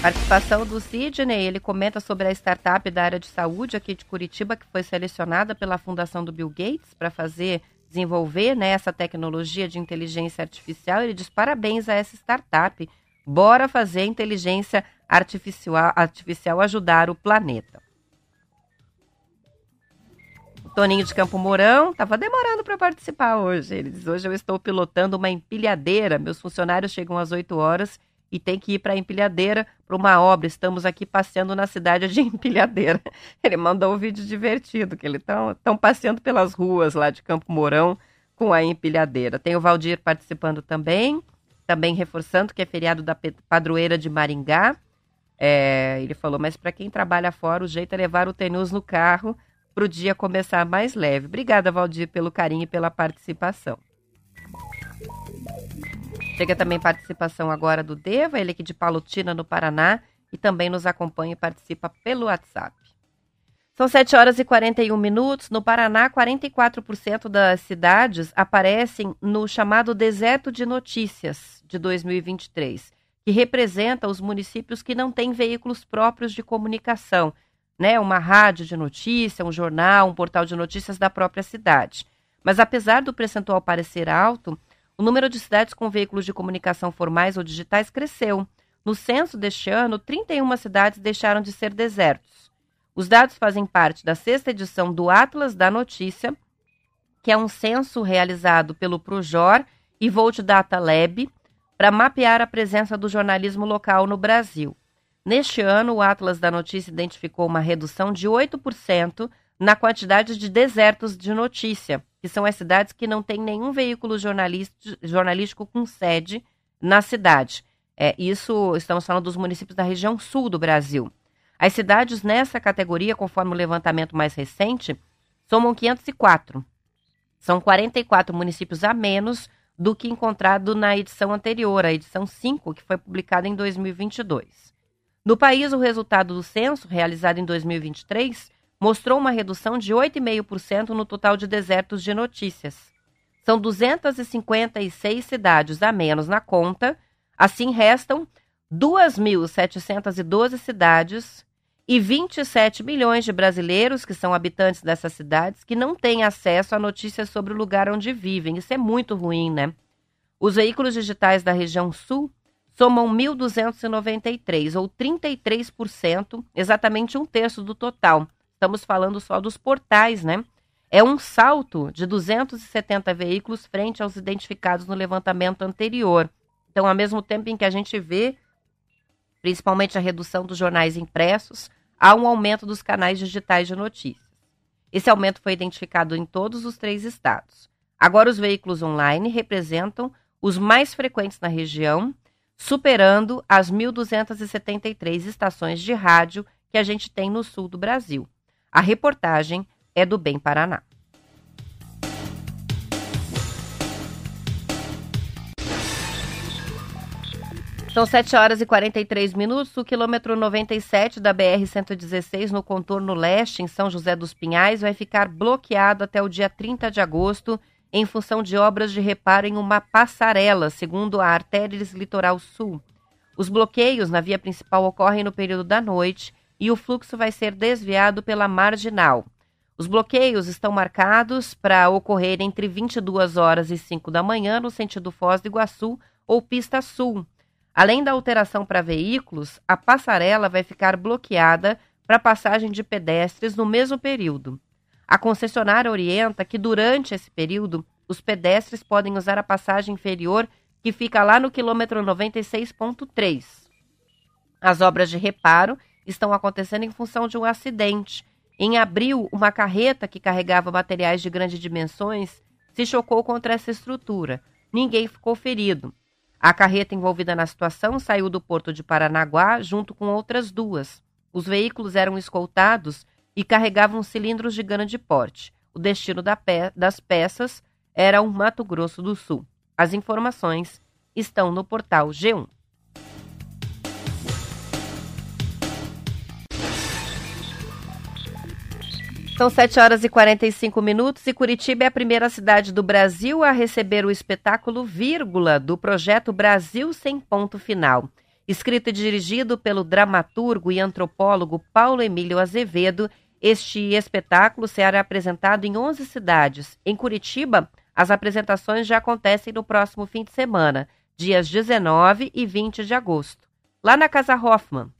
Participação do Sidney, ele comenta sobre a startup da área de saúde aqui de Curitiba, que foi selecionada pela Fundação do Bill Gates para fazer, desenvolver né, essa tecnologia de inteligência artificial. Ele diz parabéns a essa startup. Bora fazer inteligência artificial, artificial ajudar o planeta. O Toninho de Campo Mourão estava demorando para participar hoje. Ele diz: Hoje eu estou pilotando uma empilhadeira. Meus funcionários chegam às 8 horas e tem que ir para a empilhadeira para uma obra. Estamos aqui passeando na cidade de [LAUGHS] empilhadeira. Ele mandou um vídeo divertido, que eles estão passeando pelas ruas lá de Campo Mourão com a empilhadeira. Tem o Valdir participando também, também reforçando que é feriado da padroeira de Maringá. É, ele falou, mas para quem trabalha fora, o jeito é levar o tenus no carro para o dia começar mais leve. Obrigada, Valdir, pelo carinho e pela participação. Chega também participação agora do Deva, ele aqui de Palutina, no Paraná, e também nos acompanha e participa pelo WhatsApp. São 7 horas e 41 minutos. No Paraná, 44% das cidades aparecem no chamado Deserto de Notícias de 2023, que representa os municípios que não têm veículos próprios de comunicação, né? Uma rádio de notícia, um jornal, um portal de notícias da própria cidade. Mas apesar do percentual parecer alto, o número de cidades com veículos de comunicação formais ou digitais cresceu. No censo deste ano, 31 cidades deixaram de ser desertos. Os dados fazem parte da sexta edição do Atlas da Notícia, que é um censo realizado pelo Projor e Volt Data Lab para mapear a presença do jornalismo local no Brasil. Neste ano, o Atlas da Notícia identificou uma redução de 8% na quantidade de desertos de notícia, que são as cidades que não têm nenhum veículo jornalístico com sede na cidade. É, isso estamos falando dos municípios da região sul do Brasil. As cidades nessa categoria, conforme o levantamento mais recente, somam 504. São 44 municípios a menos do que encontrado na edição anterior, a edição 5, que foi publicada em 2022. No país, o resultado do censo, realizado em 2023, mostrou uma redução de 8,5% no total de desertos de notícias. São 256 cidades a menos na conta, assim restam 2.712 cidades e 27 milhões de brasileiros que são habitantes dessas cidades que não têm acesso a notícias sobre o lugar onde vivem. Isso é muito ruim, né? Os veículos digitais da região sul somam 1.293, ou 33%, exatamente um terço do total Estamos falando só dos portais, né? É um salto de 270 veículos frente aos identificados no levantamento anterior. Então, ao mesmo tempo em que a gente vê, principalmente a redução dos jornais impressos, há um aumento dos canais digitais de notícias. Esse aumento foi identificado em todos os três estados. Agora, os veículos online representam os mais frequentes na região, superando as 1.273 estações de rádio que a gente tem no sul do Brasil. A reportagem é do Bem Paraná. São 7 horas e 43 minutos. O quilômetro 97 da BR-116, no contorno leste, em São José dos Pinhais, vai ficar bloqueado até o dia 30 de agosto, em função de obras de reparo em uma passarela, segundo a Artérias Litoral Sul. Os bloqueios na via principal ocorrem no período da noite e o fluxo vai ser desviado pela marginal. Os bloqueios estão marcados para ocorrer entre 22 horas e 5 da manhã no sentido Foz do Iguaçu ou Pista Sul. Além da alteração para veículos, a passarela vai ficar bloqueada para passagem de pedestres no mesmo período. A concessionária orienta que durante esse período os pedestres podem usar a passagem inferior que fica lá no quilômetro 96.3. As obras de reparo estão acontecendo em função de um acidente. Em abril, uma carreta que carregava materiais de grandes dimensões se chocou contra essa estrutura. Ninguém ficou ferido. A carreta envolvida na situação saiu do porto de Paranaguá junto com outras duas. Os veículos eram escoltados e carregavam cilindros de grande porte. O destino da pe das peças era o Mato Grosso do Sul. As informações estão no portal G1. São 7 horas e 45 minutos e Curitiba é a primeira cidade do Brasil a receber o espetáculo Vírgula do projeto Brasil Sem Ponto Final. Escrito e dirigido pelo dramaturgo e antropólogo Paulo Emílio Azevedo, este espetáculo será apresentado em 11 cidades. Em Curitiba, as apresentações já acontecem no próximo fim de semana, dias 19 e 20 de agosto. Lá na Casa Hoffman,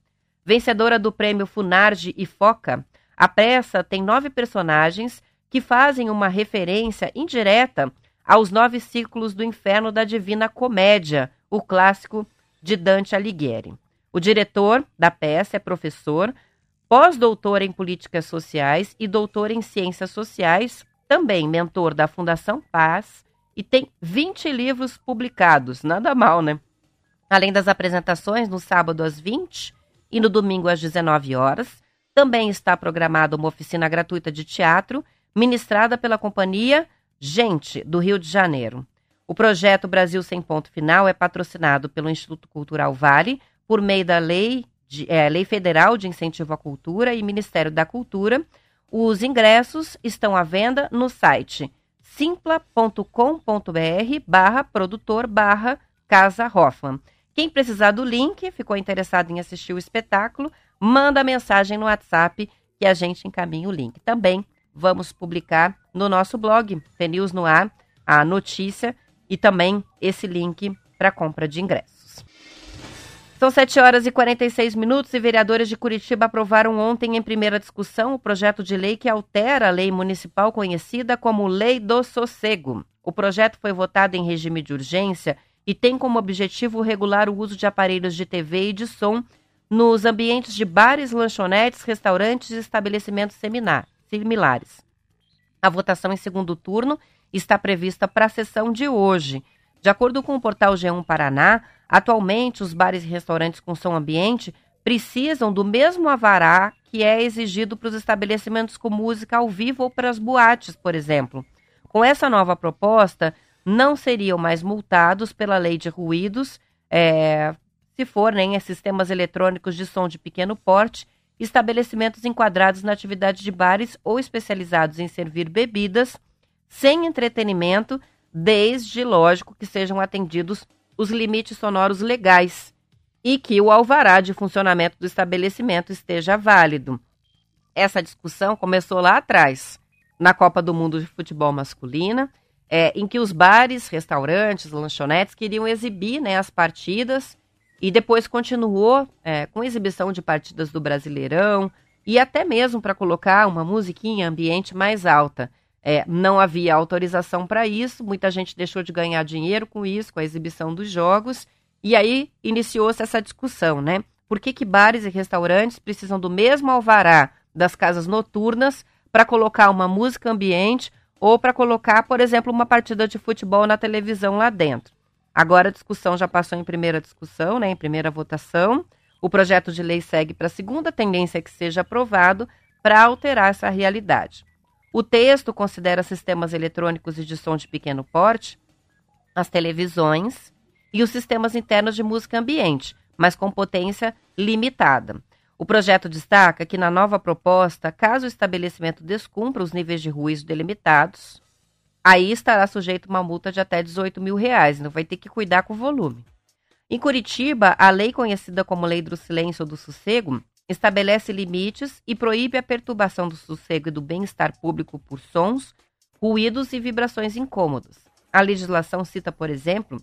vencedora do prêmio Funarge e Foca, a peça tem nove personagens que fazem uma referência indireta aos nove círculos do inferno da Divina Comédia, o clássico de Dante Alighieri. O diretor da peça é professor, pós-doutor em políticas sociais e doutor em ciências sociais, também mentor da Fundação Paz e tem 20 livros publicados, nada mal, né? Além das apresentações no sábado às 20 e no domingo às 19 horas, também está programada uma oficina gratuita de teatro ministrada pela companhia Gente, do Rio de Janeiro. O projeto Brasil Sem Ponto Final é patrocinado pelo Instituto Cultural Vale por meio da Lei, de, é, Lei Federal de Incentivo à Cultura e Ministério da Cultura. Os ingressos estão à venda no site simpla.com.br barra produtor barra Casa Hoffman. Quem precisar do link, ficou interessado em assistir o espetáculo, manda mensagem no WhatsApp que a gente encaminha o link. Também vamos publicar no nosso blog, News no Ar, a notícia e também esse link para compra de ingressos. São 7 horas e 46 minutos e vereadores de Curitiba aprovaram ontem em primeira discussão o projeto de lei que altera a lei municipal conhecida como Lei do Sossego. O projeto foi votado em regime de urgência e tem como objetivo regular o uso de aparelhos de TV e de som nos ambientes de bares, lanchonetes, restaurantes e estabelecimentos similares. A votação em segundo turno está prevista para a sessão de hoje. De acordo com o portal G1 Paraná, atualmente os bares e restaurantes com som ambiente precisam do mesmo avará que é exigido para os estabelecimentos com música ao vivo ou para as boates, por exemplo. Com essa nova proposta, não seriam mais multados pela lei de ruídos, é, se forem né, sistemas eletrônicos de som de pequeno porte, estabelecimentos enquadrados na atividade de bares ou especializados em servir bebidas, sem entretenimento, desde, lógico, que sejam atendidos os limites sonoros legais e que o alvará de funcionamento do estabelecimento esteja válido. Essa discussão começou lá atrás, na Copa do Mundo de Futebol Masculina, é, em que os bares, restaurantes, lanchonetes queriam exibir né, as partidas e depois continuou é, com exibição de partidas do Brasileirão e até mesmo para colocar uma musiquinha ambiente mais alta. É, não havia autorização para isso, muita gente deixou de ganhar dinheiro com isso, com a exibição dos jogos, e aí iniciou-se essa discussão, né? Por que, que bares e restaurantes precisam do mesmo alvará das casas noturnas para colocar uma música ambiente ou para colocar, por exemplo, uma partida de futebol na televisão lá dentro. Agora a discussão já passou em primeira discussão, né, em primeira votação. O projeto de lei segue para a segunda tendência que seja aprovado para alterar essa realidade. O texto considera sistemas eletrônicos e de som de pequeno porte, as televisões e os sistemas internos de música ambiente, mas com potência limitada. O projeto destaca que, na nova proposta, caso o estabelecimento descumpra os níveis de ruído delimitados, aí estará sujeito a uma multa de até 18 mil reais, então vai ter que cuidar com o volume. Em Curitiba, a lei conhecida como Lei do Silêncio ou do Sossego estabelece limites e proíbe a perturbação do sossego e do bem-estar público por sons, ruídos e vibrações incômodos. A legislação cita, por exemplo,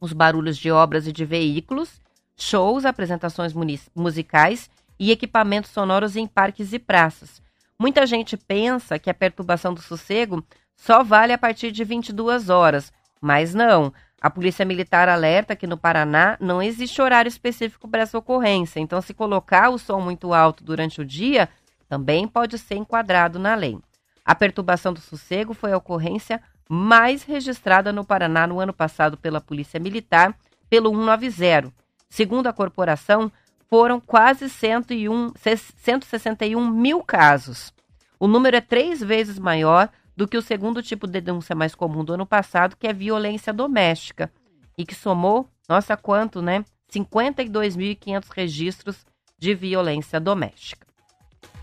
os barulhos de obras e de veículos, shows, apresentações musicais e equipamentos sonoros em parques e praças. Muita gente pensa que a perturbação do sossego só vale a partir de 22 horas, mas não. A Polícia Militar alerta que no Paraná não existe horário específico para essa ocorrência, então se colocar o som muito alto durante o dia, também pode ser enquadrado na lei. A perturbação do sossego foi a ocorrência mais registrada no Paraná no ano passado pela Polícia Militar, pelo 190. Segundo a corporação, foram quase 101, 161 mil casos. O número é três vezes maior do que o segundo tipo de denúncia mais comum do ano passado, que é violência doméstica, e que somou, nossa, quanto, né? 52.500 registros de violência doméstica.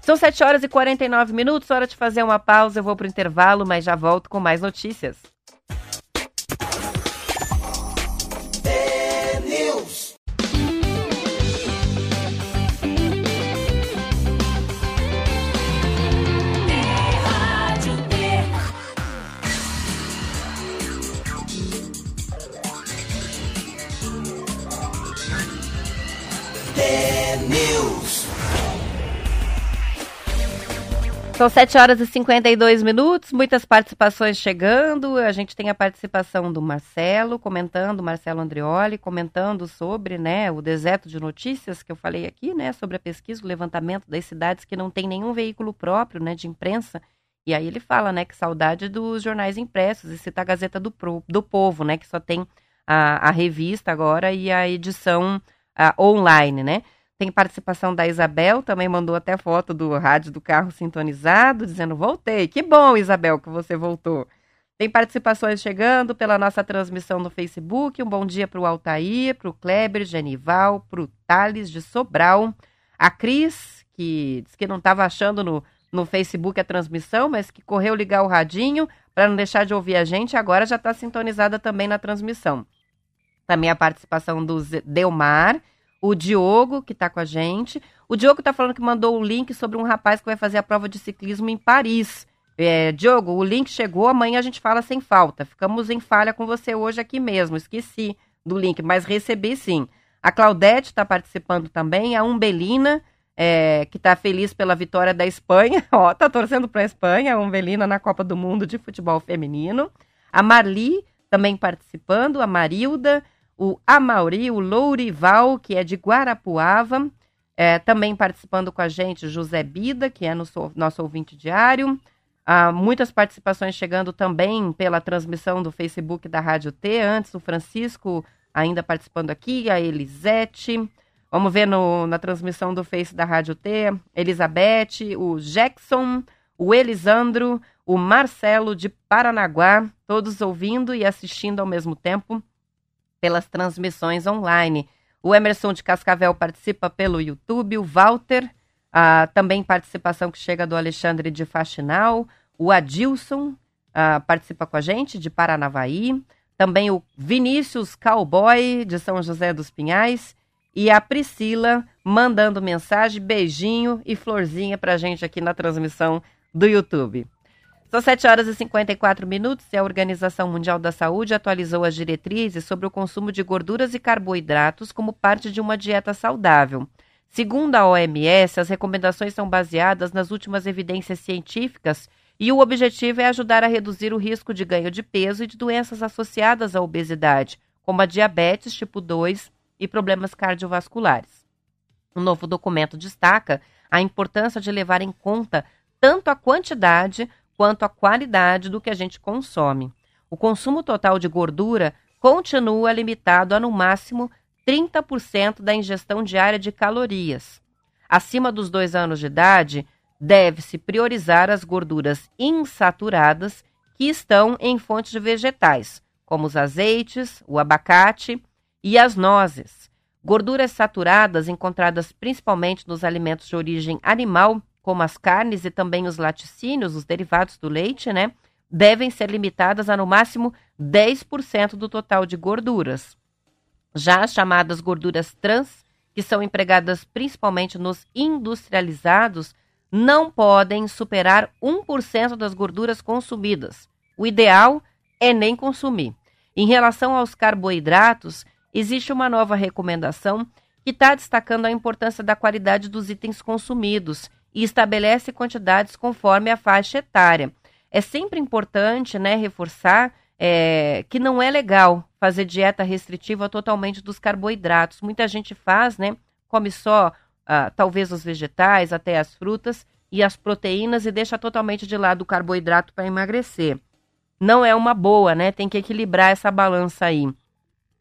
São 7 horas e 49 minutos, hora de fazer uma pausa. Eu vou para o intervalo, mas já volto com mais notícias. São 7 horas e 52 minutos, muitas participações chegando. A gente tem a participação do Marcelo comentando, Marcelo Andrioli comentando sobre, né, o deserto de notícias que eu falei aqui, né, sobre a pesquisa, o levantamento das cidades que não tem nenhum veículo próprio, né, de imprensa. E aí ele fala, né, que saudade dos jornais impressos e cita a Gazeta do, Pro, do Povo, né, que só tem a, a revista agora e a edição a, online, né. Tem participação da Isabel, também mandou até foto do rádio do carro sintonizado, dizendo: Voltei. Que bom, Isabel, que você voltou. Tem participações chegando pela nossa transmissão no Facebook. Um bom dia para o Altair, para o Kleber, Genival, para o Thales de Sobral. A Cris, que disse que não estava achando no, no Facebook a transmissão, mas que correu ligar o radinho para não deixar de ouvir a gente, agora já está sintonizada também na transmissão. Também a participação do Delmar o Diogo, que está com a gente. O Diogo está falando que mandou o link sobre um rapaz que vai fazer a prova de ciclismo em Paris. É, Diogo, o link chegou, amanhã a gente fala sem falta. Ficamos em falha com você hoje aqui mesmo. Esqueci do link, mas recebi sim. A Claudete está participando também, a Umbelina, é, que está feliz pela vitória da Espanha. [LAUGHS] Ó, tá torcendo para a Espanha, a Umbelina na Copa do Mundo de Futebol Feminino. A Marli também participando, a Marilda, o Amauri, o Lourival, que é de Guarapuava, é, também participando com a gente, José Bida, que é nosso, nosso ouvinte diário. Há muitas participações chegando também pela transmissão do Facebook da Rádio T. Antes, o Francisco ainda participando aqui, a Elisete. Vamos ver no, na transmissão do Face da Rádio T, Elizabeth, o Jackson, o Elisandro, o Marcelo de Paranaguá, todos ouvindo e assistindo ao mesmo tempo pelas transmissões online. O Emerson de Cascavel participa pelo YouTube, o Walter, ah, também participação que chega do Alexandre de Faxinal, o Adilson ah, participa com a gente, de Paranavaí, também o Vinícius Cowboy, de São José dos Pinhais, e a Priscila mandando mensagem, beijinho e florzinha pra gente aqui na transmissão do YouTube. São 7 horas e 54 minutos e a Organização Mundial da Saúde atualizou as diretrizes sobre o consumo de gorduras e carboidratos como parte de uma dieta saudável. Segundo a OMS, as recomendações são baseadas nas últimas evidências científicas e o objetivo é ajudar a reduzir o risco de ganho de peso e de doenças associadas à obesidade, como a diabetes tipo 2 e problemas cardiovasculares. O novo documento destaca a importância de levar em conta tanto a quantidade quanto à qualidade do que a gente consome. O consumo total de gordura continua limitado a no máximo 30% da ingestão diária de calorias. Acima dos dois anos de idade, deve-se priorizar as gorduras insaturadas que estão em fontes de vegetais, como os azeites, o abacate e as nozes. Gorduras saturadas encontradas principalmente nos alimentos de origem animal como as carnes e também os laticínios, os derivados do leite, né, devem ser limitadas a no máximo 10% do total de gorduras. Já as chamadas gorduras trans, que são empregadas principalmente nos industrializados, não podem superar 1% das gorduras consumidas. O ideal é nem consumir. Em relação aos carboidratos, existe uma nova recomendação que está destacando a importância da qualidade dos itens consumidos e estabelece quantidades conforme a faixa etária. É sempre importante né, reforçar é, que não é legal fazer dieta restritiva totalmente dos carboidratos. Muita gente faz, né? Come só ah, talvez os vegetais, até as frutas e as proteínas e deixa totalmente de lado o carboidrato para emagrecer. Não é uma boa, né? Tem que equilibrar essa balança aí.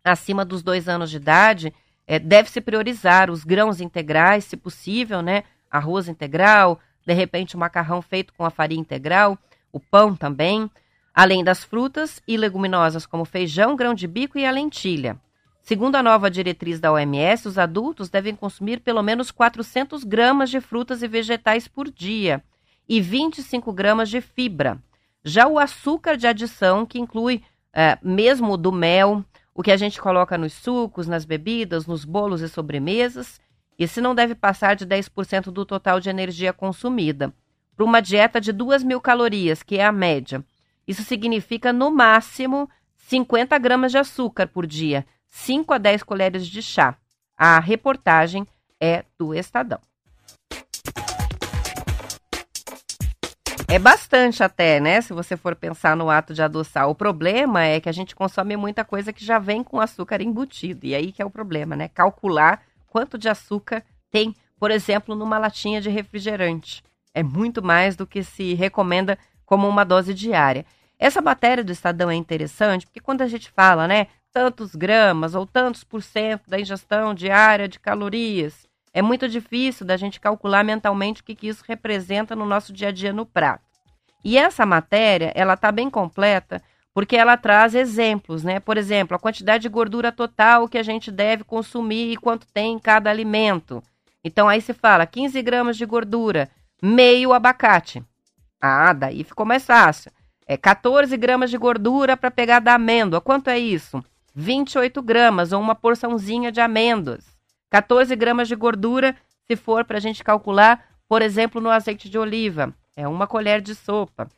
Acima dos dois anos de idade, é, deve-se priorizar os grãos integrais, se possível, né? Arroz integral, de repente o macarrão feito com a farinha integral, o pão também, além das frutas e leguminosas como feijão, grão de bico e a lentilha. Segundo a nova diretriz da OMS, os adultos devem consumir pelo menos 400 gramas de frutas e vegetais por dia e 25 gramas de fibra. Já o açúcar de adição, que inclui é, mesmo do mel, o que a gente coloca nos sucos, nas bebidas, nos bolos e sobremesas, esse não deve passar de 10% do total de energia consumida. Para uma dieta de 2 mil calorias, que é a média, isso significa, no máximo, 50 gramas de açúcar por dia, 5 a 10 colheres de chá. A reportagem é do Estadão. É bastante até, né? Se você for pensar no ato de adoçar. O problema é que a gente consome muita coisa que já vem com açúcar embutido. E aí que é o problema, né? Calcular quanto de açúcar tem, por exemplo, numa latinha de refrigerante. É muito mais do que se recomenda como uma dose diária. Essa matéria do Estadão é interessante porque quando a gente fala, né, tantos gramas ou tantos por cento da ingestão diária de calorias, é muito difícil da gente calcular mentalmente o que, que isso representa no nosso dia a dia no prato. E essa matéria, ela está bem completa porque ela traz exemplos, né? Por exemplo, a quantidade de gordura total que a gente deve consumir e quanto tem em cada alimento. Então aí se fala 15 gramas de gordura, meio abacate. Ah, daí ficou mais fácil. É 14 gramas de gordura para pegar da amêndoa. Quanto é isso? 28 gramas ou uma porçãozinha de amêndoas. 14 gramas de gordura, se for para a gente calcular, por exemplo, no azeite de oliva. É uma colher de sopa.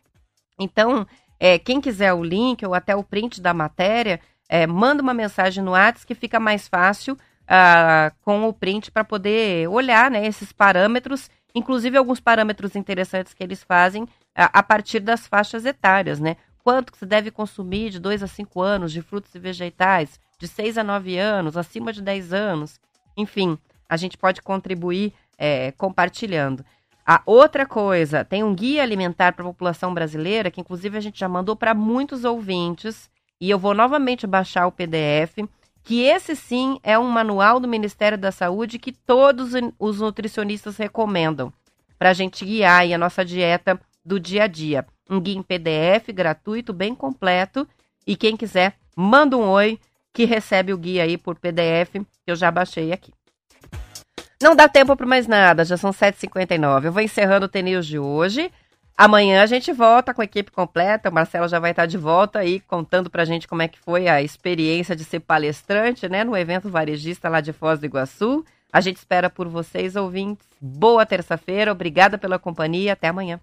Então, é, quem quiser o link ou até o print da matéria, é, manda uma mensagem no WhatsApp que fica mais fácil uh, com o print para poder olhar né, esses parâmetros, inclusive alguns parâmetros interessantes que eles fazem uh, a partir das faixas etárias, né? Quanto que você deve consumir de 2 a 5 anos de frutos e vegetais, de 6 a 9 anos, acima de 10 anos. Enfim, a gente pode contribuir é, compartilhando. A outra coisa, tem um guia alimentar para a população brasileira, que inclusive a gente já mandou para muitos ouvintes, e eu vou novamente baixar o PDF, que esse sim é um manual do Ministério da Saúde que todos os nutricionistas recomendam para a gente guiar a nossa dieta do dia a dia. Um guia em PDF gratuito, bem completo, e quem quiser, manda um oi que recebe o guia aí por PDF, que eu já baixei aqui. Não dá tempo para mais nada, já são 7h59. Eu vou encerrando o TNews de hoje. Amanhã a gente volta com a equipe completa. O Marcelo já vai estar de volta aí contando para a gente como é que foi a experiência de ser palestrante, né, no evento varejista lá de Foz do Iguaçu. A gente espera por vocês, ouvintes. Boa terça-feira, obrigada pela companhia, até amanhã.